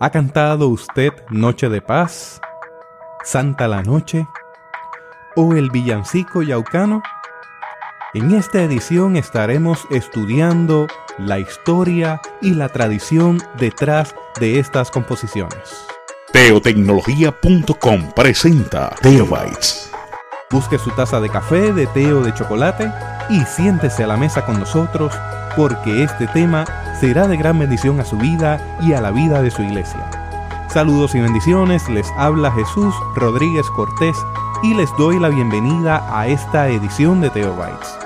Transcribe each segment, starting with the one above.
¿Ha cantado usted Noche de Paz, Santa la Noche o el villancico yaucano? En esta edición estaremos estudiando la historia y la tradición detrás de estas composiciones. Teotecnología.com presenta Teobytes. Busque su taza de café, de té o de chocolate y siéntese a la mesa con nosotros porque este tema será de gran bendición a su vida y a la vida de su iglesia. Saludos y bendiciones, les habla Jesús Rodríguez Cortés y les doy la bienvenida a esta edición de Teobytes.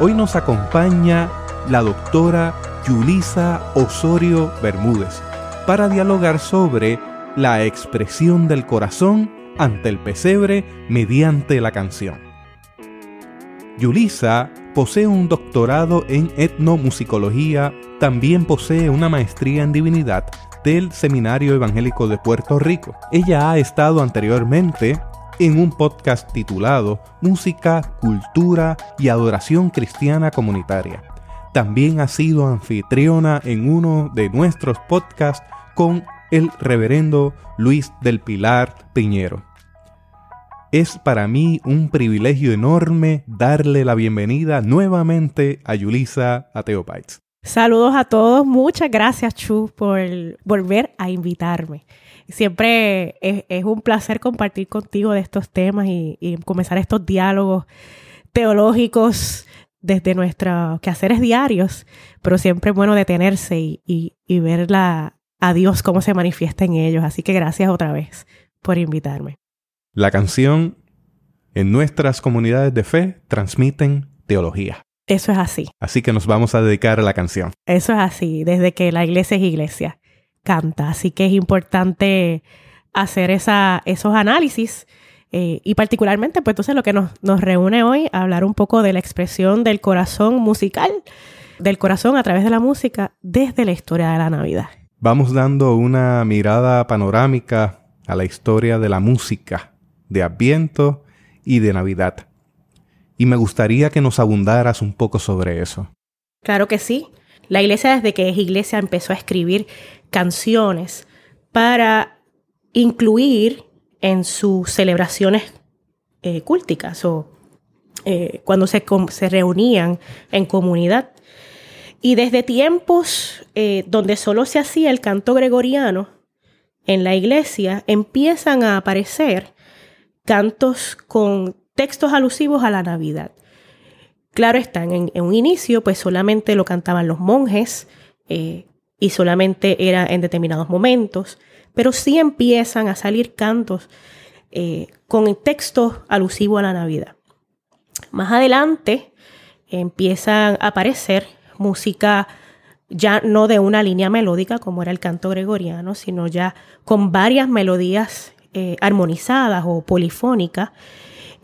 Hoy nos acompaña la doctora Yulisa Osorio Bermúdez para dialogar sobre la expresión del corazón ante el pesebre mediante la canción. Yulisa posee un doctorado en etnomusicología, también posee una maestría en divinidad del Seminario Evangélico de Puerto Rico. Ella ha estado anteriormente en un podcast titulado Música, Cultura y Adoración Cristiana Comunitaria. También ha sido anfitriona en uno de nuestros podcasts con el reverendo Luis del Pilar Piñero. Es para mí un privilegio enorme darle la bienvenida nuevamente a Yulisa Ateopites. Saludos a todos, muchas gracias Chu por volver a invitarme. Siempre es, un placer compartir contigo de estos temas y, comenzar estos diálogos teológicos desde nuestros quehaceres diarios, pero siempre es bueno detenerse y, y, y ver a Dios cómo se manifiesta en ellos. Así que gracias otra vez por invitarme. La canción en nuestras comunidades de fe transmiten teología. Eso es así. Así que nos vamos a dedicar a la canción. Eso es así, desde que la iglesia es iglesia, canta. Así que es importante hacer esa, esos análisis eh, y particularmente, pues entonces lo que nos, nos reúne hoy, hablar un poco de la expresión del corazón musical, del corazón a través de la música desde la historia de la Navidad. Vamos dando una mirada panorámica a la historia de la música de Adviento y de Navidad. Y me gustaría que nos abundaras un poco sobre eso. Claro que sí. La iglesia desde que es iglesia empezó a escribir canciones para incluir en sus celebraciones eh, cúlticas o eh, cuando se, se, reunían en comunidad. Y desde tiempos eh, donde solo se hacía el canto gregoriano en la iglesia, empiezan a aparecer cantos con textos alusivos a la Navidad. Claro están, en, un inicio pues solamente lo cantaban los monjes eh, y solamente era en determinados momentos, pero sí empiezan a salir cantos eh, con textos alusivos a la Navidad. Más adelante empiezan a aparecer música ya no de una línea melódica como era el canto gregoriano, sino ya con varias melodías eh, armonizadas o polifónicas.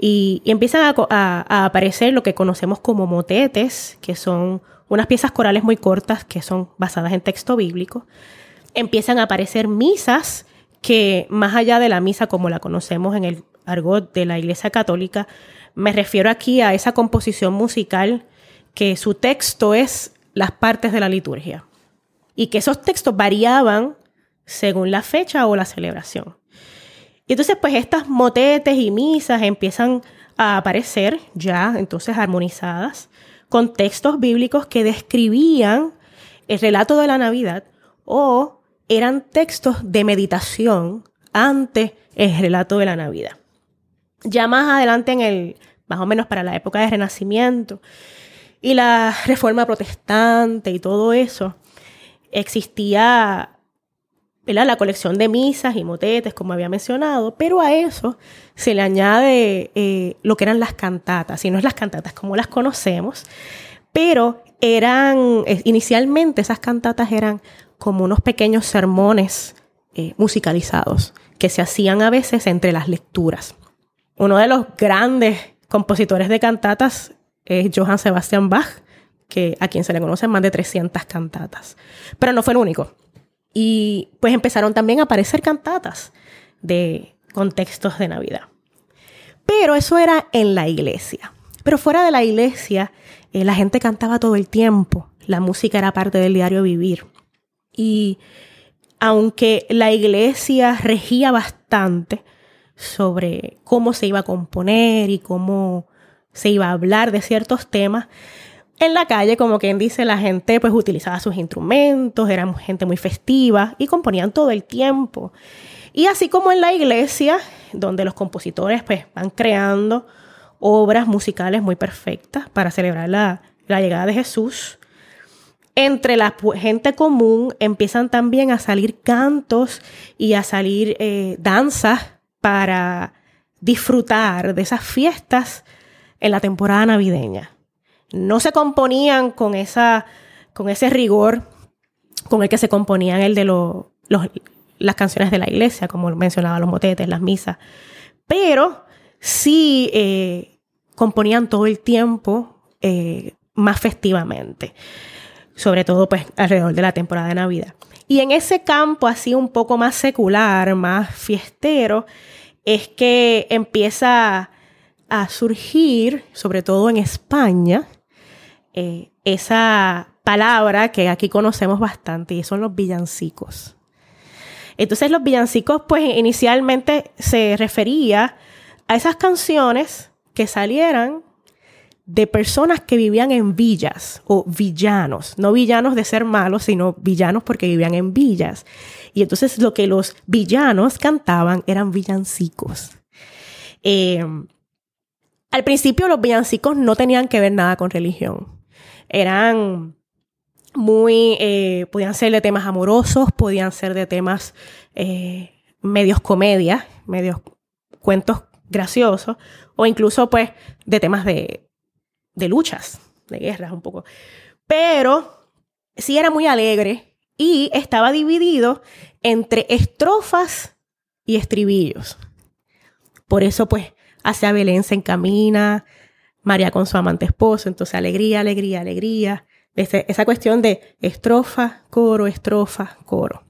Y, empiezan a, aparecer lo que conocemos como motetes, que son unas piezas corales muy cortas que son basadas en texto bíblico. Empiezan a aparecer misas que más allá de la misa como la conocemos en el argot de la Iglesia Católica, me refiero aquí a esa composición musical que su texto es las partes de la liturgia y que esos textos variaban según la fecha o la celebración. Y entonces, pues estas motetes y misas empiezan a aparecer ya, entonces armonizadas, con textos bíblicos que describían el relato de la Navidad o eran textos de meditación ante el relato de la Navidad. Ya más adelante en el, más o menos para la época del Renacimiento y la Reforma Protestante y todo eso, existía la colección de misas y motetes, como había mencionado, pero a eso se le añade eh, lo que eran las cantatas, y no es las cantatas como las conocemos, pero eran, eh, inicialmente esas cantatas eran como unos pequeños sermones eh, musicalizados que se hacían a veces entre las lecturas. Uno de los grandes compositores de cantatas es Johann Sebastian Bach, que a quien se le conocen más de 300 cantatas. Pero no fue el único. Y pues empezaron también a aparecer cantatas de contextos de Navidad. Pero eso era en la iglesia. Pero fuera de la iglesia, eh, la gente cantaba todo el tiempo. La música era parte del diario vivir. Y aunque la iglesia regía bastante sobre cómo se iba a componer y cómo se iba a hablar de ciertos temas, en la calle, como quien dice, la gente pues utilizaba sus instrumentos, eran gente muy festiva y componían todo el tiempo. Y así como en la iglesia, donde los compositores pues van creando obras musicales muy perfectas para celebrar la, llegada de Jesús, entre la gente común empiezan también a salir cantos y a salir eh, danzas para disfrutar de esas fiestas en la temporada navideña no se componían con, esa, con ese rigor con el que se componían el de las canciones de la iglesia, como mencionaba los motetes, las misas, pero sí eh, componían todo el tiempo eh, más festivamente, sobre todo pues alrededor de la temporada de Navidad. Y en ese campo así un poco más secular, más fiestero, es que empieza a surgir, sobre todo en España, eh, esa palabra que aquí conocemos bastante y son los villancicos. Entonces los villancicos pues inicialmente se refería a esas canciones que salieran de personas que vivían en villas o villanos, no villanos de ser malos, sino villanos porque vivían en villas. Y entonces lo que los villanos cantaban eran villancicos. Eh, al principio los villancicos no tenían que ver nada con religión eran muy, eh, podían ser de temas amorosos, podían ser de temas eh, medios comedia, medios cuentos graciosos, o incluso pues de temas de, de luchas, de guerras un poco. Pero sí era muy alegre y estaba dividido entre estrofas y estribillos. Por eso pues hacia Belén se encamina, María con su amante esposo, entonces alegría, alegría, alegría. esa cuestión de estrofa, coro, estrofa, coro.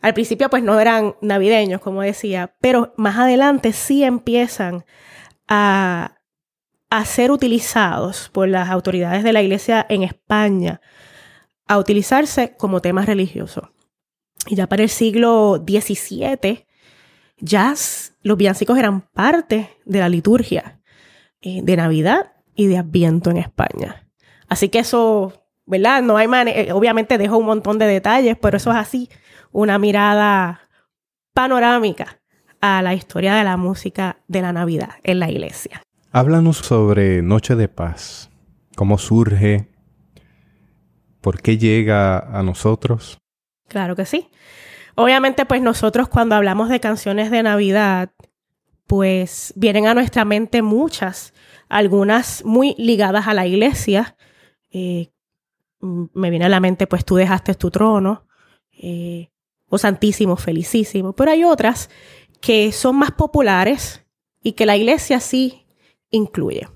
Al principio pues no eran navideños, como decía, pero más adelante sí empiezan a, ser utilizados por las autoridades de la iglesia en España, a utilizarse como temas religiosos. Y ya para el siglo XVII, ya los villancicos eran parte de la liturgia eh, de Navidad y de Adviento en España. Así que eso, ¿verdad? No hay manera, eh, obviamente dejo un montón de detalles, pero eso es así, una mirada panorámica a la historia de la música de la Navidad en la iglesia. Háblanos sobre Noche de Paz, cómo surge, por qué llega a nosotros. Claro que sí. Obviamente, pues nosotros cuando hablamos de canciones de Navidad, pues vienen a nuestra mente muchas, algunas muy ligadas a la iglesia. Eh, me viene a la mente, pues tú dejaste tu trono, eh, o oh Santísimo, Felicísimo, pero hay otras que son más populares y que la iglesia sí incluye,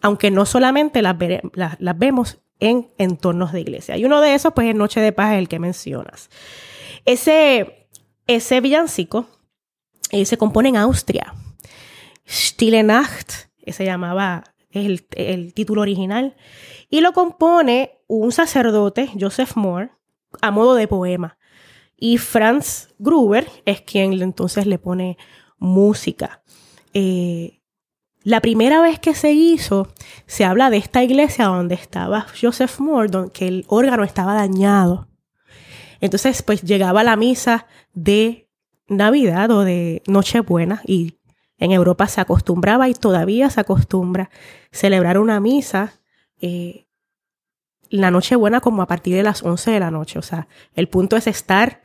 aunque no solamente las, las, vemos en entornos de iglesia. Y uno de esos, pues, es Noche de Paz, el que mencionas. Ese, ese villancico eh, se compone en Austria. Stille Nacht, se llamaba el, el título original, y lo compone un sacerdote, Joseph Moore, a modo de poema. Y Franz Gruber es quien entonces le pone música. Eh, la primera vez que se hizo, se habla de esta iglesia donde estaba Joseph Moore, donde que el órgano estaba dañado. Entonces, pues llegaba la misa de Navidad o de Nochebuena y en Europa se acostumbraba y todavía se acostumbra celebrar una misa eh, la noche buena como a partir de las 11 de la noche. O sea, el punto es estar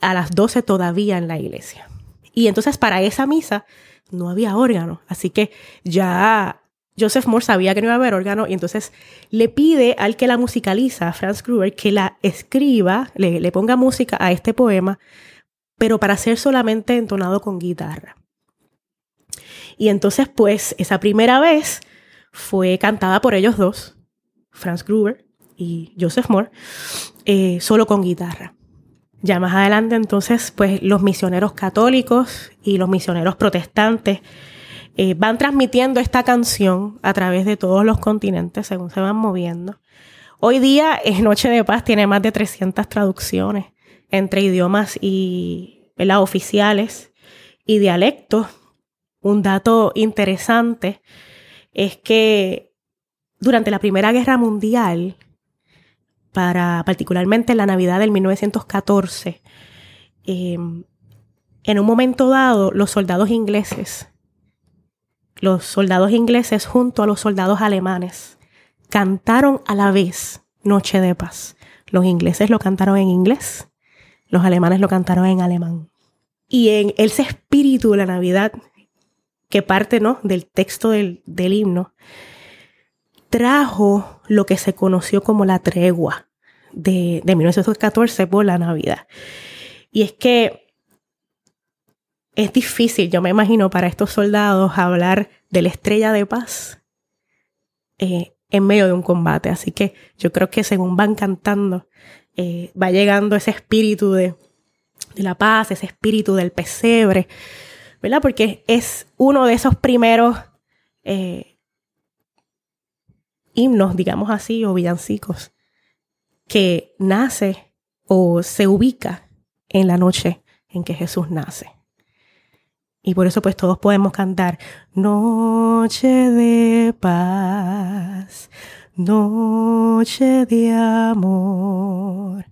a las 12 todavía en la iglesia. Y entonces para esa misa no había órgano. Así que ya Joseph Moore sabía que no iba a haber órgano y entonces le pide al que la musicaliza, Franz Gruber, que la escriba, le, le ponga música a este poema, pero para ser solamente entonado con guitarra. Y entonces, pues, esa primera vez fue cantada por ellos dos, Franz Gruber y Joseph Moore, eh, solo con guitarra. Ya más adelante, entonces, pues los misioneros católicos y los misioneros protestantes eh, van transmitiendo esta canción a través de todos los continentes según se van moviendo. Hoy día, Noche de Paz tiene más de 300 traducciones entre idiomas y oficiales y dialectos. Un dato interesante es que durante la Primera Guerra Mundial, para particularmente la Navidad del 1914, em, en un momento dado, los soldados ingleses, los soldados ingleses junto a los soldados alemanes, cantaron a la vez Noche de Paz. Los ingleses lo cantaron en inglés, los alemanes lo cantaron en alemán. Y en ese espíritu de la Navidad, que parte ¿no? del texto del, del himno, trajo lo que se conoció como la tregua de, de 1914 por la Navidad. Y es que es difícil, yo me imagino, para estos soldados hablar de la estrella de paz eh, en medio de un combate. Así que yo creo que según van cantando, eh, va llegando ese espíritu de, de, la paz, ese espíritu del pesebre, ¿verdad? Porque es uno de esos primeros eh, himnos, digamos así, o villancicos, que nace o se ubica en la noche en que Jesús nace. Y por eso pues todos podemos cantar Noche de paz, noche de amor,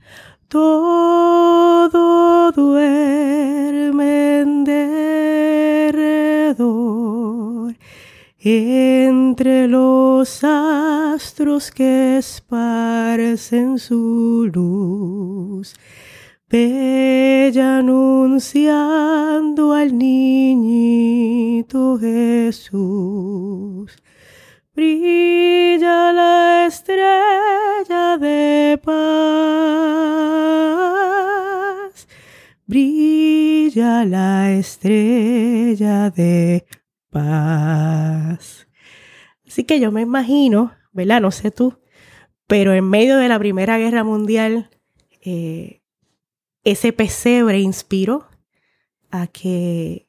todo duerme en entre los astros que esparcen su luz, bella anunciando al niñito Jesús. Brilla la estrella de paz, brilla la estrella de paz. Así que yo me imagino, ¿verdad? No sé tú, pero en medio de la Primera Guerra Mundial, eh, ese pesebre inspiró a que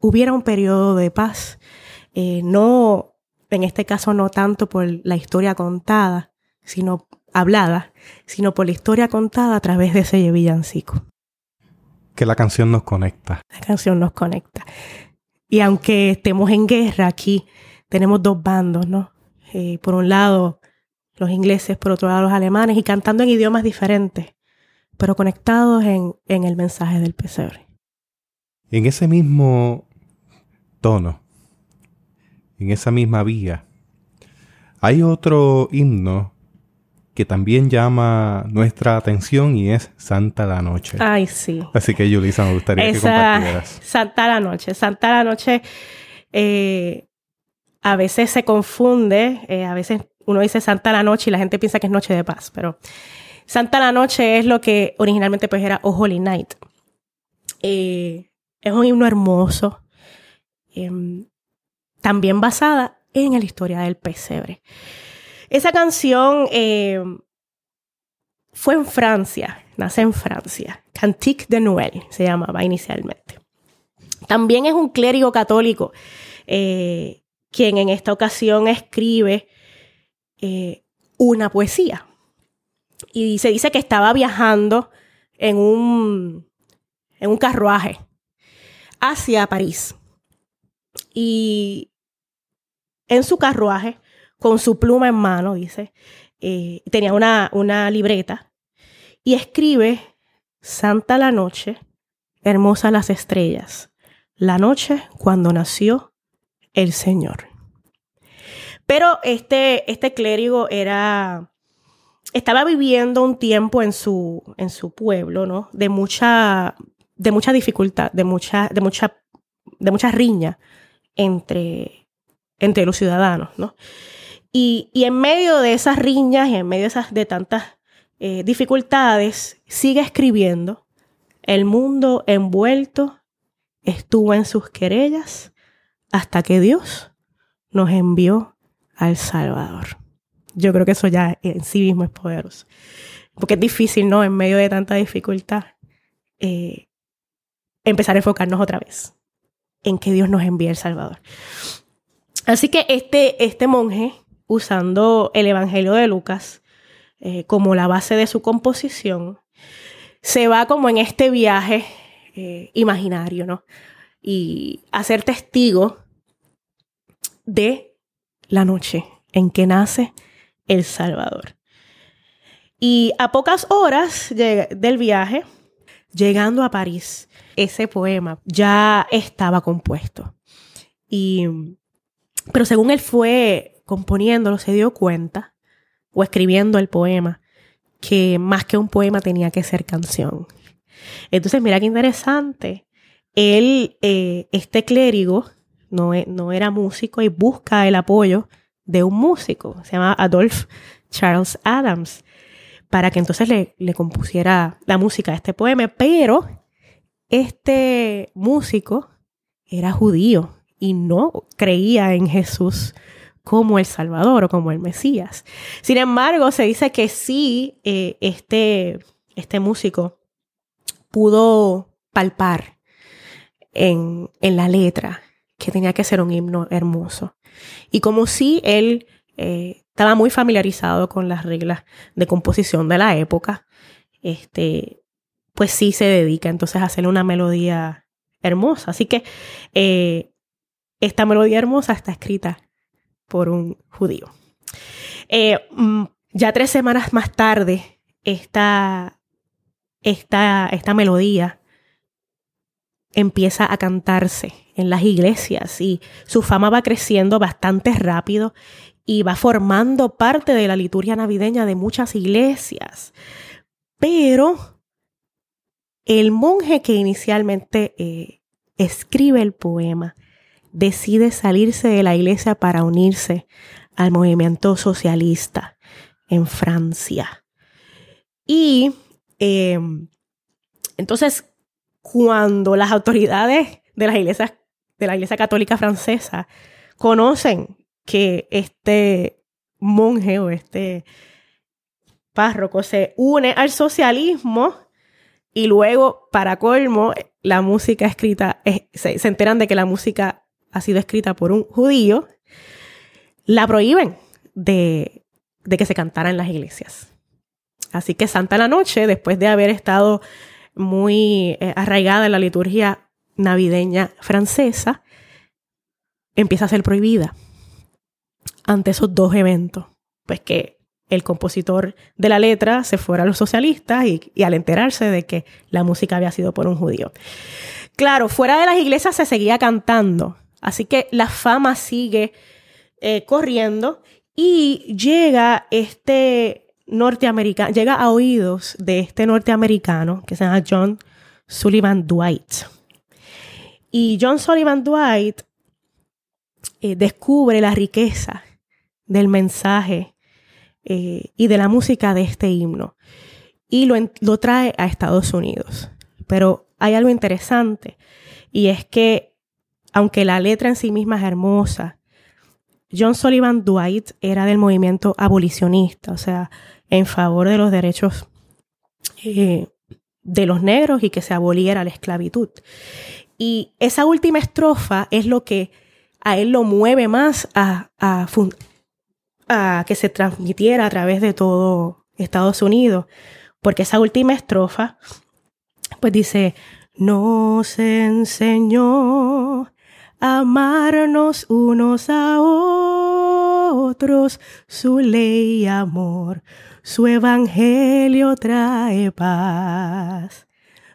hubiera un periodo de paz. Eh, no, en este caso no tanto por la historia contada, sino hablada, sino por la historia contada a través de ese villancico. Que la canción nos conecta. La canción nos conecta. Y aunque estemos en guerra aquí, tenemos dos bandos, ¿no? Eh, por un lado, los ingleses, por otro lado, los alemanes, y cantando en idiomas diferentes, pero conectados en, en el mensaje del pesebre. En ese mismo tono, en esa misma vía, hay otro himno que también llama nuestra atención y es Santa la Noche. Ay, sí. Así que, Yulisa, me gustaría que compartieras. Santa la Noche. Santa la Noche eh, a veces se confunde, eh, a veces uno dice Santa la Noche y la gente piensa que es Noche de Paz, pero Santa la Noche es lo que originalmente pues era Oh Holy Night. Eh, es un himno hermoso, em, también basada en la historia del pesebre. Esa canción eh, fue en Francia, nace en Francia. Cantique de Noël se llamaba inicialmente. También es un clérigo católico eh, quien en esta ocasión escribe eh, una poesía. Y se dice que estaba viajando en un, en un carruaje hacia París. Y en su carruaje con su pluma en mano, dice, eh, tenía una, una libreta, y escribe, Santa la noche, hermosa las estrellas, la noche cuando nació el Señor. Pero este, este clérigo era, estaba viviendo un tiempo en su, en su pueblo, ¿no? De mucha, de mucha dificultad, de mucha, de mucha, de riña entre, entre los ciudadanos, ¿no? Y, en medio de esas riñas y en medio de, tantas eh, dificultades, sigue escribiendo. El mundo envuelto estuvo en sus querellas hasta que Dios nos envió al Salvador. Yo creo que eso ya en sí mismo es poderoso. Porque es difícil, ¿no? En medio de tanta dificultad, eh, empezar a enfocarnos otra vez en que Dios nos envía al Salvador. Así que este, este monje usando el Evangelio de Lucas eh, como la base de su composición, se va como en este viaje eh, imaginario, ¿no? Y a ser testigo de la noche en que nace El Salvador. Y a pocas horas del viaje, llegando a París, ese poema ya estaba compuesto. Y, pero según él fue componiéndolo, se dio cuenta, o escribiendo el poema, que más que un poema tenía que ser canción. Entonces, mira qué interesante. Él, eh, este clérigo, no, e, no era músico y busca el apoyo de un músico, se llama Adolphe Charles Adams, para que entonces le, le compusiera la música de este poema, pero este músico era judío y no creía en Jesús como el Salvador o como el Mesías. Sin embargo, se dice que sí, eh, este, este músico pudo palpar en, en, la letra que tenía que ser un himno hermoso. Y como sí, él eh, estaba muy familiarizado con las reglas de composición de la época, este, pues sí se dedica entonces a hacer una melodía hermosa. Así que eh, esta melodía hermosa está escrita por un judío. Eh, mm, ya tres semanas más tarde, esta, esta, esta melodía empieza a cantarse en las iglesias y su fama va creciendo bastante rápido y va formando parte de la liturgia navideña de muchas iglesias. Pero el monje que inicialmente eh, escribe el poema decide salirse de la iglesia para unirse al movimiento socialista en Francia. Y em, entonces, cuando las autoridades de las iglesias, de la iglesia católica francesa conocen que este monje o este párroco se une al socialismo, y luego, para colmo, la música escrita, se, enteran de que la música ha sido escrita por un judío, la prohíben de, que se cantara en las iglesias. Así que Santa la Noche, después de haber estado muy eh, arraigada en la liturgia navideña francesa, empieza a ser prohibida ante esos dos eventos, pues que el compositor de la letra se fuera a los socialistas y, al enterarse de que la música había sido por un judío. Claro, fuera de las iglesias se seguía cantando, así que la fama sigue eh, corriendo y llega este norteamericano, llega a oídos de este norteamericano que se llama John Sullivan Dwight. Y John Sullivan Dwight eh, descubre la riqueza del mensaje eh, y de la música de este himno y lo, lo trae a Estados Unidos. Pero hay algo interesante y es que aunque la letra en sí misma es hermosa, John Sullivan Dwight era del movimiento abolicionista, o sea, en favor de los derechos eh, de los negros y que se aboliera la esclavitud. Y esa última estrofa es lo que a él lo mueve más a, a, que se transmitiera a través de todo Estados Unidos, porque esa última estrofa, pues dice, nos enseñó amarnos unos a otros, su ley amor, su evangelio trae paz.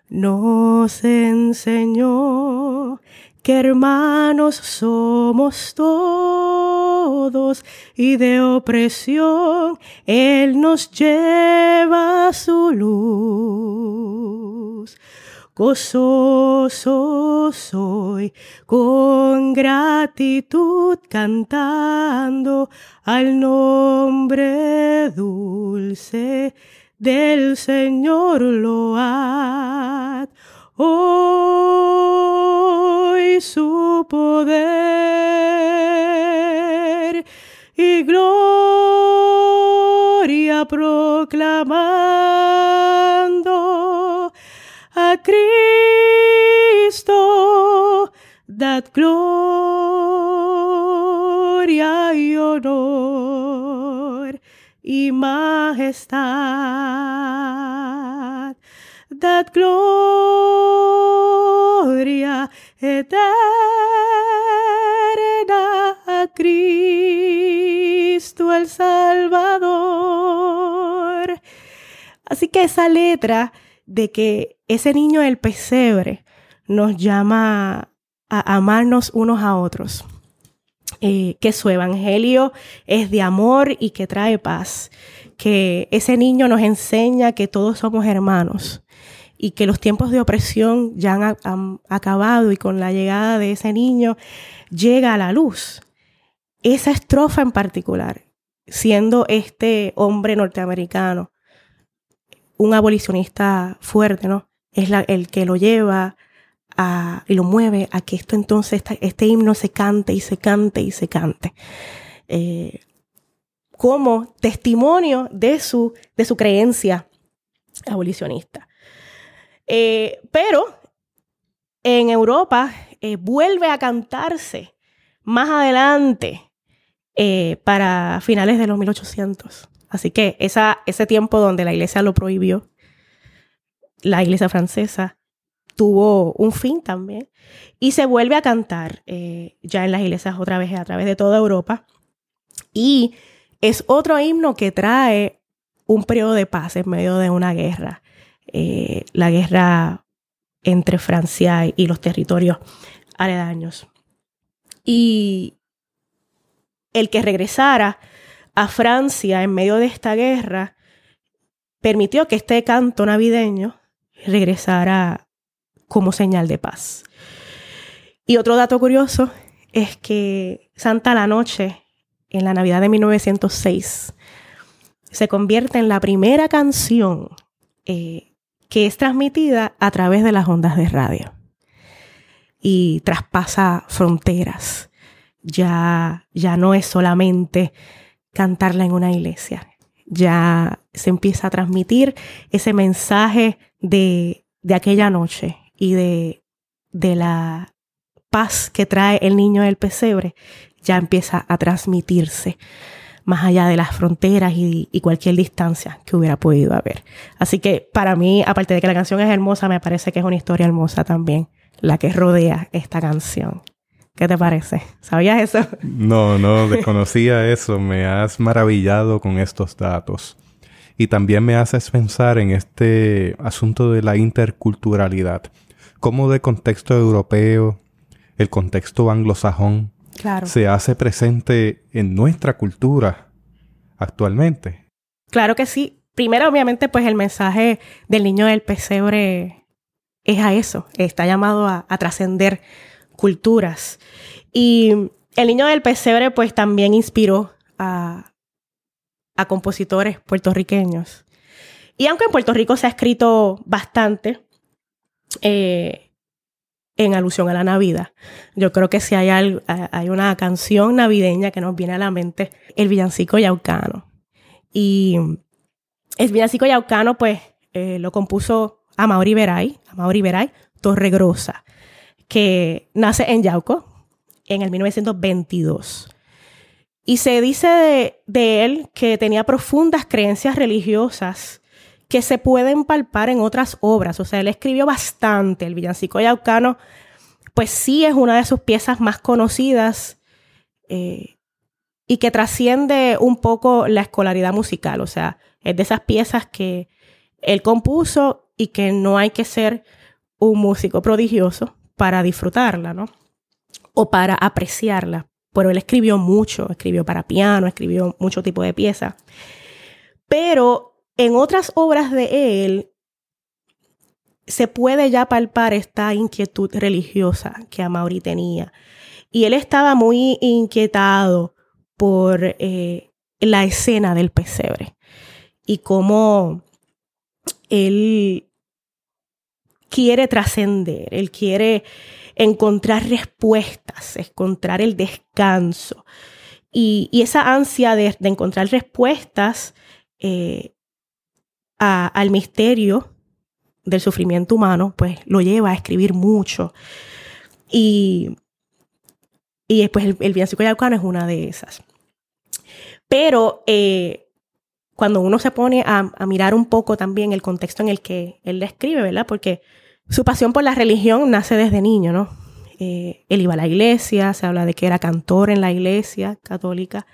Nos enseñó que hermanos somos todos y de opresión Él nos lleva su luz. Gozoso soy con gratitud cantando al nombre dulce del Señor load. Hoy su poder y gloria proclamando a Cristo, dad gloria y honor y majestad dad gloria eterna a Cristo el Salvador. Así que esa letra de que ese niño del pesebre nos llama a amarnos unos a otros. Eh, que su evangelio es de amor y que trae paz, que ese niño nos enseña que todos somos hermanos y que los tiempos de opresión ya han, han acabado y con la llegada de ese niño llega a la luz. Esa estrofa en particular, siendo este hombre norteamericano un abolicionista fuerte, ¿no? Es el que lo lleva y lo mueve a que esto entonces, este himno se cante y se cante y se cante. Eh, como testimonio de su, de su creencia abolicionista. Eh, pero en Europa eh, vuelve a cantarse más adelante para finales de los 1800. Así que esa, ese tiempo donde la iglesia lo prohibió, la iglesia francesa, tuvo un fin también. Y se vuelve a cantar eh, ya en las iglesias otra vez a través de toda Europa. Y es otro himno que trae un periodo de paz en medio de una guerra. Eh, la guerra entre Francia y los territorios aledaños. Y el que regresara a Francia en medio de esta guerra permitió que este canto navideño regresara como señal de paz. Y otro dato curioso es que Santa la Noche, en la Navidad de 1906, se convierte en la primera canción eh, que es transmitida a través de las ondas de radio y traspasa fronteras. Ya, ya no es solamente cantarla en una iglesia. Ya se empieza a transmitir ese mensaje de, de aquella noche y de, de la paz que trae el niño del pesebre, ya empieza a transmitirse más allá de las fronteras y, y, cualquier distancia que hubiera podido haber. Así que para mí, aparte de que la canción es hermosa, me parece que es una historia hermosa también, la que rodea esta canción. ¿Qué te parece? ¿Sabías eso? No, no, desconocía eso. Me has maravillado con estos datos. Y también me haces pensar en este asunto de la interculturalidad. Cómo de contexto europeo, el contexto anglosajón, se hace presente en nuestra cultura actualmente. Claro que sí. Primero, obviamente, pues el mensaje del niño del pesebre es a eso. Está llamado a, a trascender culturas. Y el niño del pesebre pues también inspiró a, a compositores puertorriqueños. Y aunque en Puerto Rico se ha escrito bastante eh, en alusión a la Navidad, yo creo que si hay, hay una canción navideña que nos viene a la mente, el villancico yaucano. Y el villancico yaucano, pues, eh, lo compuso Amaury Veray, Amaury Veray, Torregrosa que nace en Yauco en el 1922. Y se dice de, él que tenía profundas creencias religiosas que se pueden palpar en otras obras. O sea, él escribió bastante. El villancico yaucano, pues sí es una de sus piezas más conocidas eh, y que trasciende un poco la escolaridad musical. O sea, es de esas piezas que él compuso y que no hay que ser un músico prodigioso para disfrutarla, ¿no? O para apreciarla. Pero él escribió mucho, escribió para piano, escribió mucho tipo de piezas. Pero en otras obras de él se puede ya palpar esta inquietud religiosa que Amaury tenía. Y él estaba muy inquietado por eh, la escena del pesebre y cómo él quiere trascender, él quiere encontrar respuestas, encontrar el descanso. Y, esa ansia de, encontrar respuestas eh, al misterio del sufrimiento humano, pues lo lleva a escribir mucho. Y, y después el, el villancico yaucano es una de esas. Pero eh, cuando uno se pone a, mirar un poco también el contexto en el que él le escribe, ¿verdad? Porque su pasión por la religión nace desde niño, ¿no? Eh, él iba a la iglesia, se habla de que era cantor en la iglesia católica,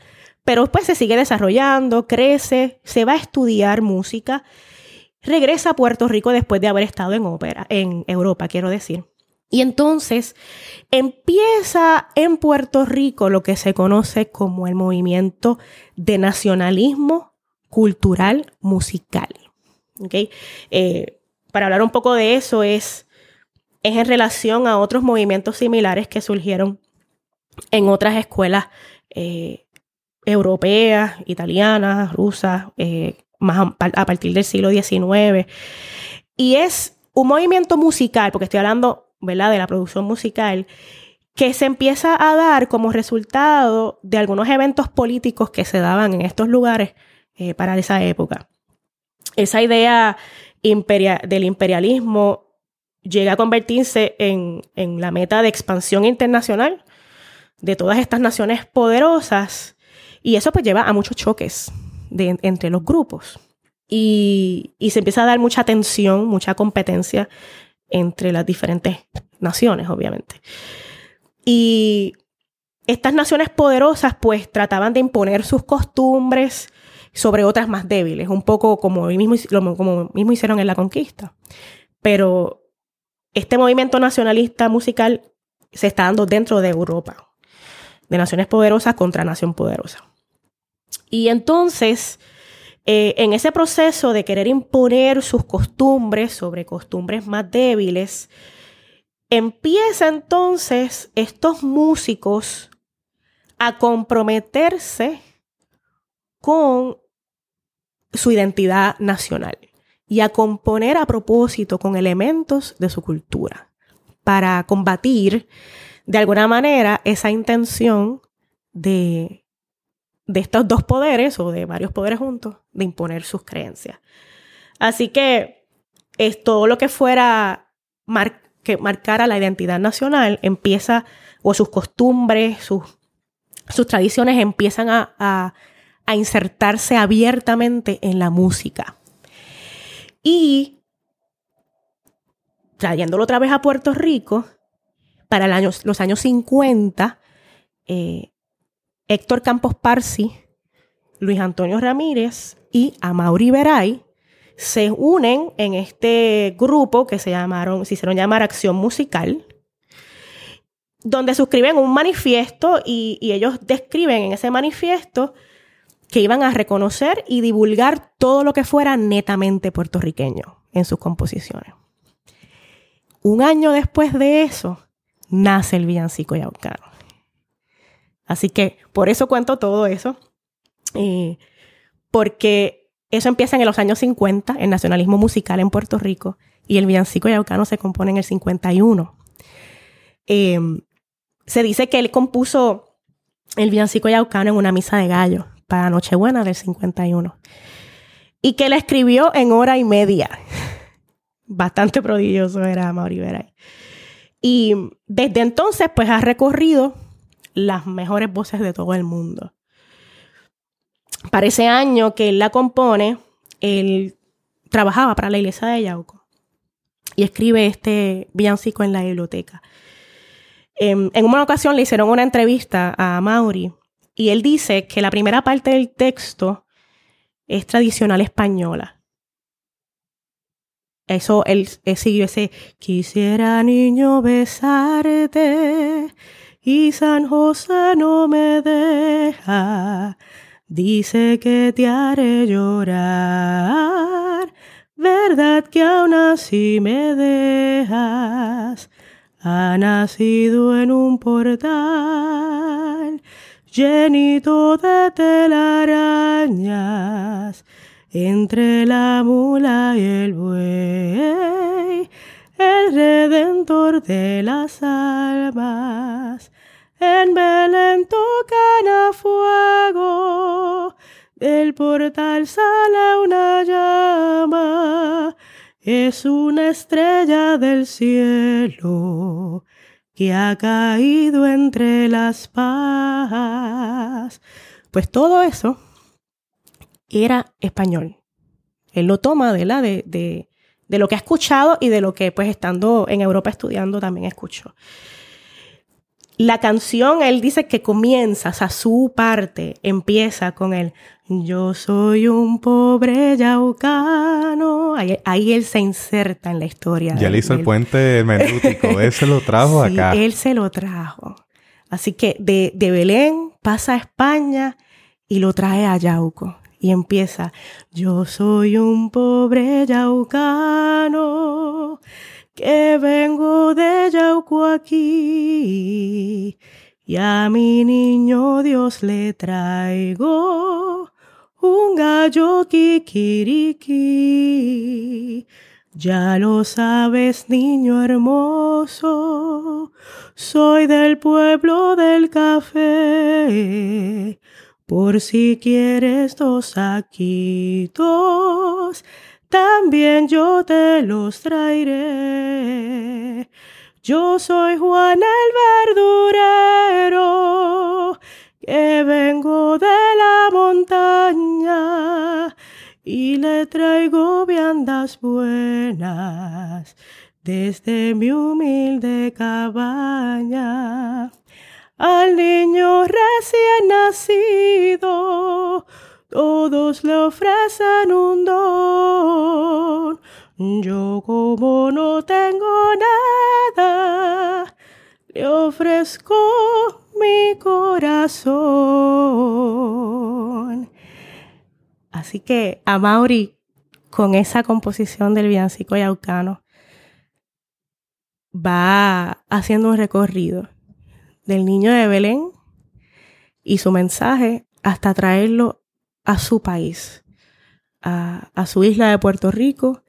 pero después se sigue desarrollando, crece, se va a estudiar música, regresa a Puerto Rico después de haber estado en ópera, en Europa, quiero decir. Y entonces empieza en Puerto Rico lo que se conoce como el movimiento de nacionalismo cultural musical. Eh, para hablar un poco de eso es, es en relación a otros movimientos similares que surgieron en otras escuelas eh, europeas, italianas, rusas, eh, más a, partir del siglo XIX. Y es un movimiento musical, porque estoy hablando ¿verdad? de la producción musical, que se empieza a dar como resultado de algunos eventos políticos que se daban en estos lugares eh, para esa época. Esa idea del imperialismo llega a convertirse en, la meta de expansión internacional de todas estas naciones poderosas y eso pues lleva a muchos choques entre los grupos. Y, y, se empieza a dar mucha tensión, mucha competencia entre las diferentes naciones, obviamente. Y estas naciones poderosas pues trataban de imponer sus costumbres sobre otras más débiles, un poco como mismo, como mismo hicieron en la conquista. Pero este movimiento nacionalista musical se está dando dentro de Europa, de naciones poderosas contra nación poderosa. Y entonces, eh, en ese proceso de querer imponer sus costumbres sobre costumbres más débiles, empieza entonces estos músicos a comprometerse con su identidad nacional y a componer a propósito con elementos de su cultura para combatir de alguna manera esa intención de, de estos dos poderes o de varios poderes juntos de imponer sus creencias. Así que es todo lo que fuera que marcara la identidad nacional empieza, o sus costumbres, sus, sus tradiciones empiezan a a insertarse abiertamente en la música. Y trayéndolo otra vez a Puerto Rico, para los años 50, eh, Héctor Campos Parsi, Luis Antonio Ramírez y Amaury Veray se unen en este grupo que se llamaron, se hicieron llamar Acción Musical, donde suscriben un manifiesto y ellos describen en ese manifiesto que iban a reconocer y divulgar todo lo que fuera netamente puertorriqueño en sus composiciones. Un año después de eso, nace el villancico yaucano. Así que por eso cuento todo eso, eh, porque eso empieza en los años 50, el nacionalismo musical en Puerto Rico, y el villancico yaucano se compone en el 51. Eh, se dice que él compuso el villancico yaucano en una misa de gallo, para Nochebuena del 51. Y que la escribió en hora y media. Bastante prodigioso era Mauri Veray. Y desde entonces, pues ha recorrido las mejores voces de todo el mundo. Para ese año que él la compone, él trabajaba para la iglesia de Yauco y escribe este villancico en la biblioteca. En, en una ocasión le hicieron una entrevista a Mauri y él dice que la primera parte del texto es tradicional española. Eso, él, siguió ese, quisiera niño besarte y San José no me deja. Dice que te haré llorar, verdad que aún así me dejas. Ha nacido en un portal llenito de telarañas, entre la mula y el buey, el redentor de las almas. En Belén tocan a fuego, del portal sale una llama, es una estrella del cielo que ha caído entre las pajas. Pues todo eso era español. Él lo toma de, la, de, de, de lo que ha escuchado y de lo que pues estando en Europa estudiando también escuchó. La canción, él dice que comienza, o sea, su parte empieza con el Yo soy un pobre yaucano. Ahí, él se inserta en la historia. Ya le hizo el puente hermenéutico, él se lo trajo sí, acá. Él se lo trajo. Así que de, de Belén pasa a España y lo trae a Yauco. Y empieza, yo soy un pobre yaucano que vengo de Yauco aquí. Y a mi niño Dios le traigo un gallo kikiriki. Ya lo sabes, niño hermoso, soy del pueblo del café. Por si quieres dos saquitos, también yo te los traeré. Yo soy Juan el verdurero, que vengo de la montaña y le traigo viandas buenas desde mi humilde cabaña. Al niño recién nacido, todos le ofrecen un don. Yo como no tengo nada, le ofrezco mi corazón. Así que a Mauri, con esa composición del villancico yaucano, va haciendo un recorrido del niño de Belén y su mensaje hasta traerlo a su país, a, a su isla de Puerto Rico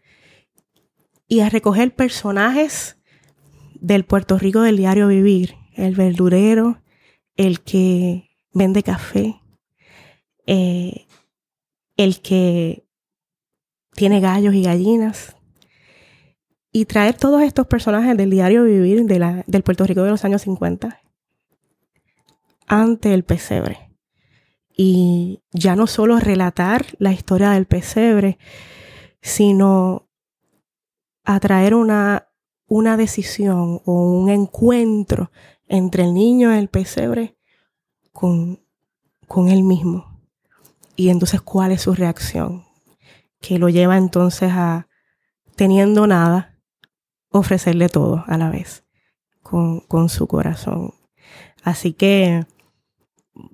y a recoger personajes del Puerto Rico del diario vivir, el verdurero, el que vende café, eh, el que tiene gallos y gallinas, y traer todos estos personajes del diario vivir de la, del Puerto Rico de los años 50 ante el pesebre. Y ya no solo relatar la historia del pesebre, sino atraer una, una decisión o un encuentro entre el niño y el pesebre con, con él mismo. Y entonces, ¿cuál es su reacción? Que lo lleva entonces a, teniendo nada, ofrecerle todo a la vez, con, con su corazón. Así que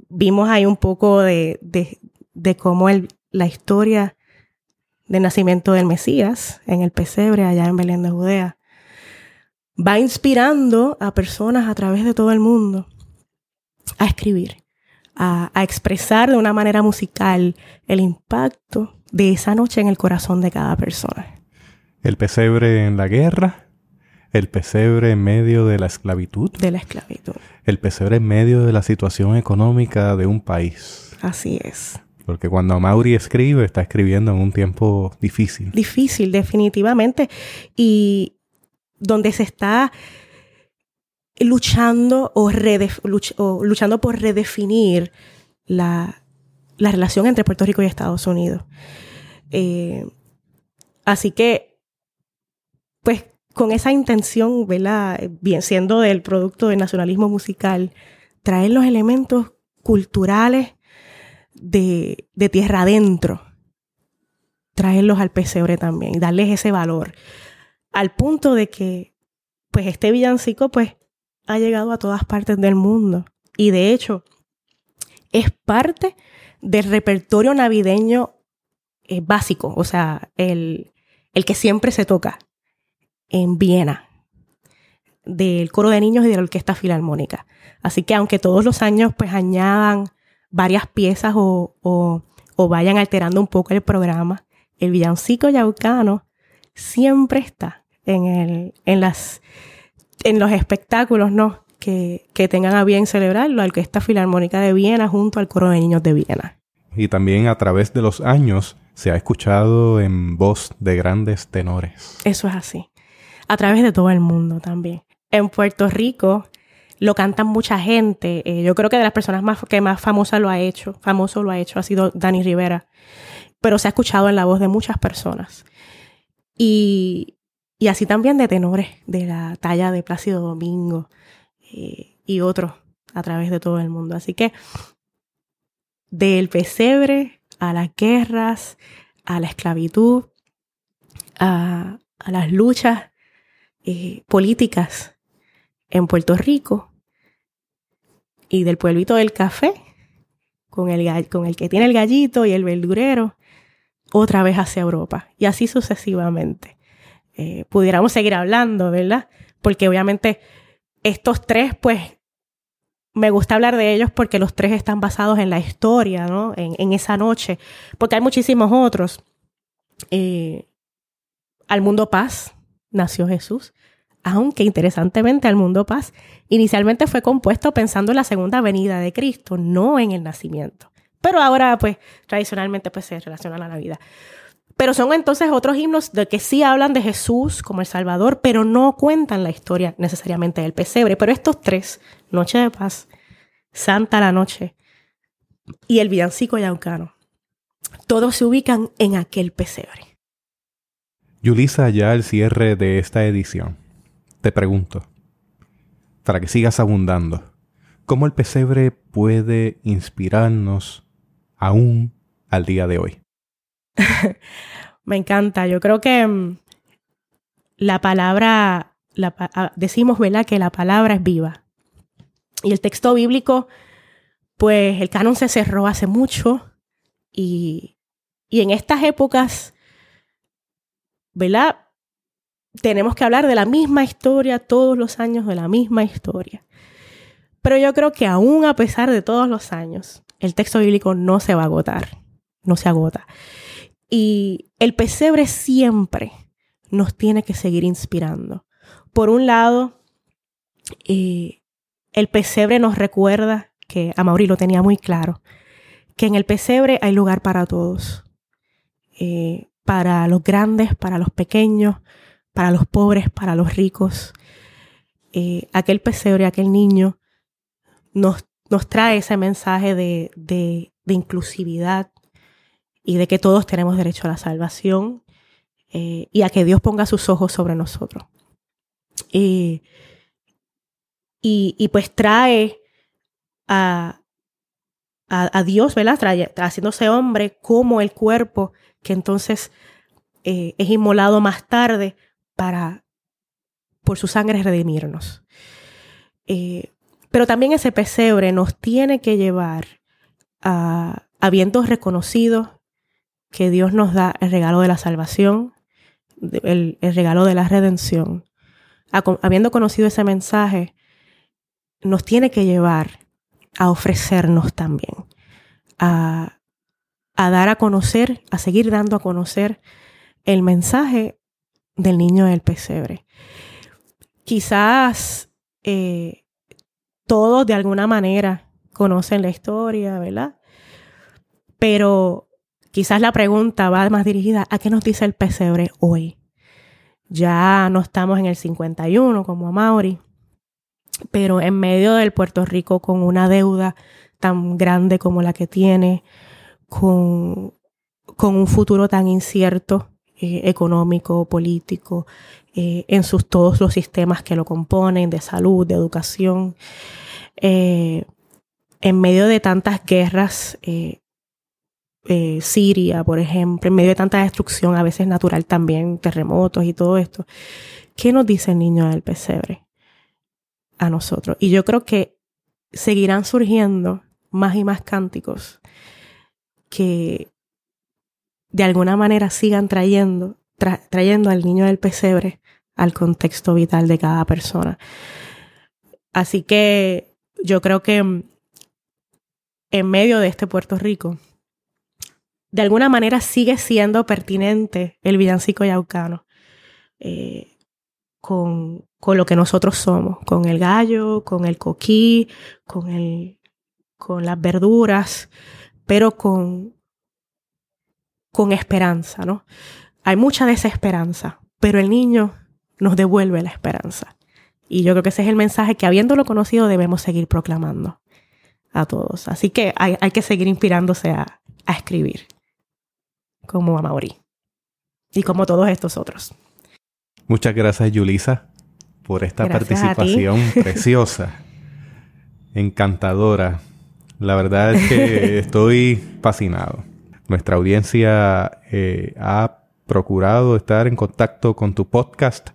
vimos ahí un poco de, de, de cómo el, la historia del nacimiento del Mesías en el pesebre allá en Belén de Judea va inspirando a personas a través de todo el mundo a escribir, a, a, expresar de una manera musical el impacto de esa noche en el corazón de cada persona. El pesebre en la guerra, el pesebre en medio de la esclavitud. De la esclavitud. El pesebre en medio de la situación económica de un país. Así es. Porque cuando Mauri escribe, está escribiendo en un tiempo difícil. Difícil, definitivamente. Y donde se está luchando o, luch o luchando por redefinir la, la, relación entre Puerto Rico y Estados Unidos. Eh, así que, pues con esa intención, ¿verdad? Bien, siendo del producto del nacionalismo musical, traer los elementos culturales de, de tierra adentro, traerlos al pesebre también, darles ese valor, al punto de que, pues este villancico, pues, ha llegado a todas partes del mundo. Y de hecho, es parte del repertorio navideño eh, básico, o sea, el, el que siempre se toca en Viena, del coro de niños y de la orquesta filarmónica. Así que aunque todos los años pues añadan varias piezas o, o, o vayan alterando un poco el programa, el villancico yaucano siempre está en, el, en, las, en los espectáculos, ¿no? Que, que tengan a bien celebrar la Orquesta Filarmónica de Viena junto al Coro de Niños de Viena. Y también a través de los años se ha escuchado en voz de grandes tenores. Eso es así. A través de todo el mundo también. En Puerto Rico lo cantan mucha gente. Eh, yo creo que de las personas más que más famosa lo ha hecho, famoso lo ha hecho, ha sido Dani Rivera. pero se ha escuchado en la voz de muchas personas. Y, así también de tenores de la talla de Plácido Domingo eh, y otros a través de todo el mundo. Así que del pesebre a las guerras, a la esclavitud, a, las luchas eh, políticas en Puerto Rico y del pueblito del café, con el, con el que tiene el gallito y el verdurero, otra vez hacia Europa y así sucesivamente. Eh, pudiéramos seguir hablando, ¿verdad? Porque obviamente estos tres, pues, me gusta hablar de ellos porque los tres están basados en la historia, ¿no? En, esa noche, porque hay muchísimos otros. Eh, al mundo paz nació Jesús, aunque interesantemente al mundo paz inicialmente fue compuesto pensando en la segunda venida de Cristo, no en el nacimiento. Pero ahora, pues, tradicionalmente, pues, se relaciona a la Navidad. Pero son entonces otros himnos de que sí hablan de Jesús como el Salvador, pero no cuentan la historia necesariamente del pesebre. Pero estos tres, Noche de Paz, Santa la Noche y el Villancico Yaucano, todos se ubican en aquel pesebre. Yulisa, ya al cierre de esta edición, te pregunto, para que sigas abundando, ¿cómo el pesebre puede inspirarnos aún al día de hoy? Me encanta. Yo creo que mm, la palabra, ah, decimos, ¿verdad? Que la palabra es viva. Y el texto bíblico, pues el canon se cerró hace mucho y, y en estas épocas, ¿verdad? Tenemos que hablar de la misma historia todos los años, de la misma historia. Pero yo creo que aún a pesar de todos los años, el texto bíblico no se va a agotar, no se agota. Y el pesebre siempre nos tiene que seguir inspirando. Por un lado, eh, el pesebre nos recuerda, que a Mauri lo tenía muy claro, que en el pesebre hay lugar para todos. Eh, para los grandes, para los pequeños, para los pobres, para los ricos. Eh, aquel pesebre, aquel niño, nos, nos trae ese mensaje de, de, inclusividad, y de que todos tenemos derecho a la salvación eh, y a que Dios ponga sus ojos sobre nosotros. y, y, pues trae a, a, Dios, ¿verdad? Trae, haciéndose hombre como el cuerpo que entonces eh, es inmolado más tarde para, por su sangre, redimirnos. Eh, pero también ese pesebre nos tiene que llevar a, habiendo reconocido que Dios nos da el regalo de la salvación, el, regalo de la redención. Habiendo conocido ese mensaje, nos tiene que llevar a ofrecernos también, a, dar a conocer, a seguir dando a conocer el mensaje del niño del pesebre. Quizás eh, todos de alguna manera conocen la historia, ¿verdad? Pero Quizás la pregunta va más dirigida a qué nos dice el pesebre hoy. Ya no estamos en el 51 como a Mauri, pero en medio del Puerto Rico con una deuda tan grande como la que tiene, con, con un futuro tan incierto eh, económico, político, eh, en sus, todos los sistemas que lo componen, de salud, de educación, eh, en medio de tantas guerras Siria, por ejemplo, en medio de tanta destrucción, a veces natural también, terremotos y todo esto. ¿Qué nos dice el niño del pesebre a nosotros? Y yo creo que seguirán surgiendo más y más cánticos que de alguna manera sigan trayendo, trayendo al niño del pesebre al contexto vital de cada persona. Así que yo creo que en medio de este Puerto Rico de alguna manera sigue siendo pertinente el villancico yaucano eh, con, con, lo que nosotros somos, con el gallo, con el coquí, con, el, con las verduras, pero con, con esperanza, ¿no? Hay mucha desesperanza, pero el niño nos devuelve la esperanza. Y yo creo que ese es el mensaje que habiéndolo conocido debemos seguir proclamando a todos. Así que hay, hay que seguir inspirándose a, a escribir. como Amaury y como todos estos otros. Muchas gracias, Yulisa, por esta participación preciosa, encantadora. La verdad es que estoy fascinado. Nuestra audiencia eh, ha procurado estar en contacto con tu podcast,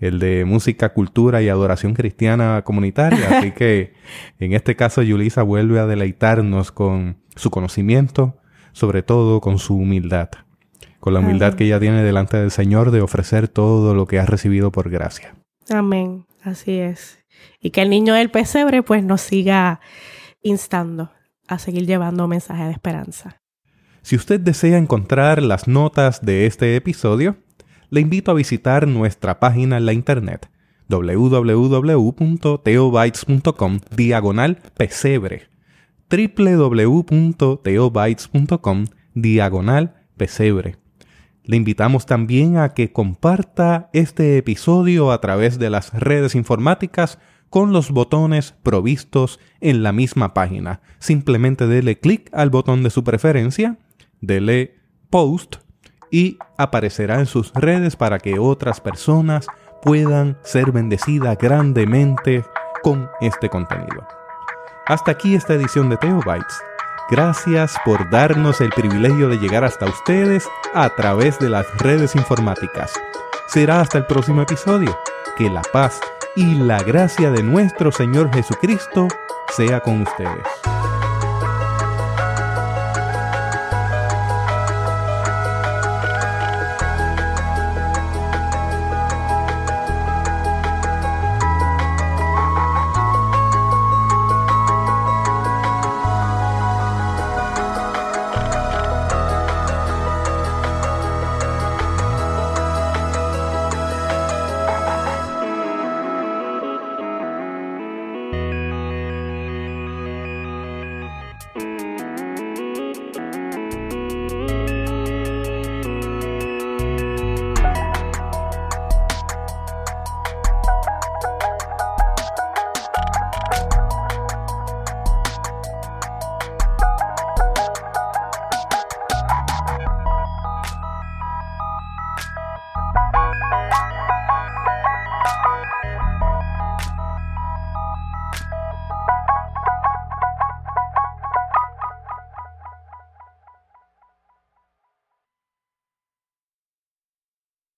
el de música, cultura y adoración cristiana comunitaria. Así que en este caso, Yulisa vuelve a deleitarnos con su conocimiento, sobre todo con su humildad, con la humildad que ella tiene delante del Señor de ofrecer todo lo que ha recibido por gracia. Amén, así es. Y que el niño del pesebre pues nos siga instando a seguir llevando mensaje de esperanza. Si usted desea encontrar las notas de este episodio, le invito a visitar nuestra página en la internet www.teobytes.com diagonal pesebre www.teobytes.com diagonal pesebre. Le invitamos también a que comparta este episodio a través de las redes informáticas con los botones provistos en la misma página. Simplemente dele clic al botón de su preferencia, dele post y aparecerá en sus redes para que otras personas puedan ser bendecidas grandemente con este contenido. Hasta aquí esta edición de Teobytes. Gracias por darnos el privilegio de llegar hasta ustedes a través de las redes informáticas. Será hasta el próximo episodio. Que la paz y la gracia de nuestro Señor Jesucristo sea con ustedes.